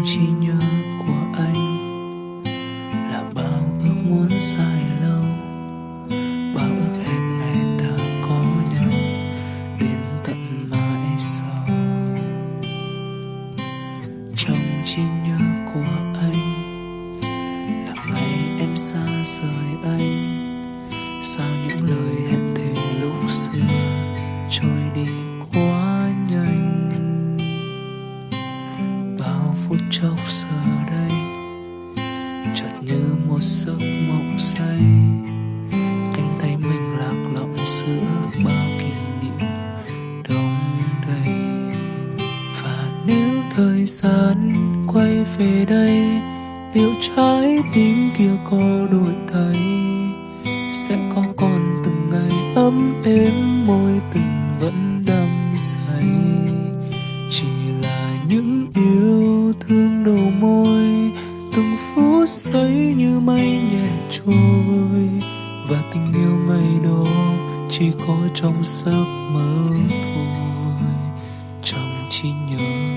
trong trí nhớ của anh là bao ước muốn dài lâu, bao ước hẹn ngày ta có nhau đến tận mãi sau. Trong trí nhớ của anh là ngày em xa rời anh, sao những lời hẹn thề lúc xưa trôi đi quay về đây, liệu trái tim kia có đổi thay? Sẽ có còn từng ngày ấm êm, môi tình vẫn đắm say. Chỉ là những yêu thương đầu môi, từng phút giây như mây nhẹ trôi. Và tình yêu ngày đó chỉ có trong giấc mơ thôi. Trong trí nhớ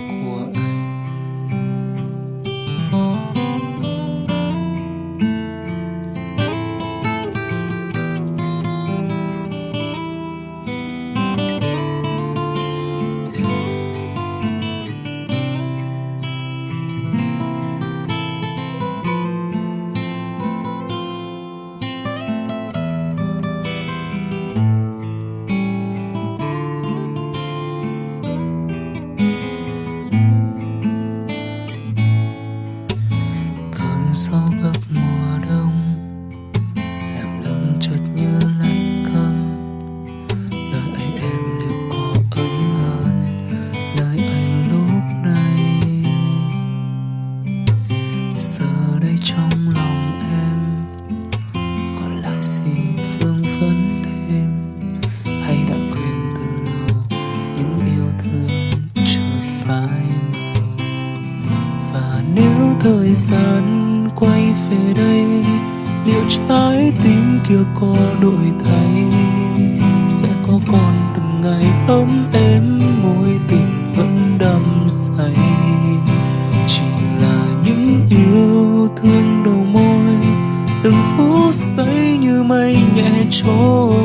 của anh gió bước mùa đông, làm lòng chợt như lạnh câm nơi ấy em liệu có ấm hơn nơi anh lúc này. Giờ đây trong lòng em, còn lại gì vương vấn thêm? Hay đã quên từ lâu, những yêu thương chợt phai màu và nếu thời gian quay về đây, liệu trái tim kia có đổi thay? Sẽ có còn từng ngày ấm êm, môi tình vẫn đắm say. Chỉ là những yêu thương đầu môi, từng phút giây như mây nhẹ trôi.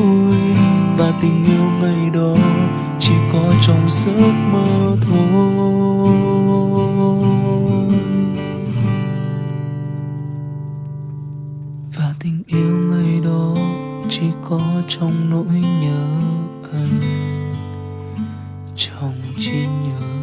Và tình yêu ngày đó chỉ có trong giấc mơ. Tình yêu ngày đó chỉ có trong nỗi nhớ anh. Trong trí nhớ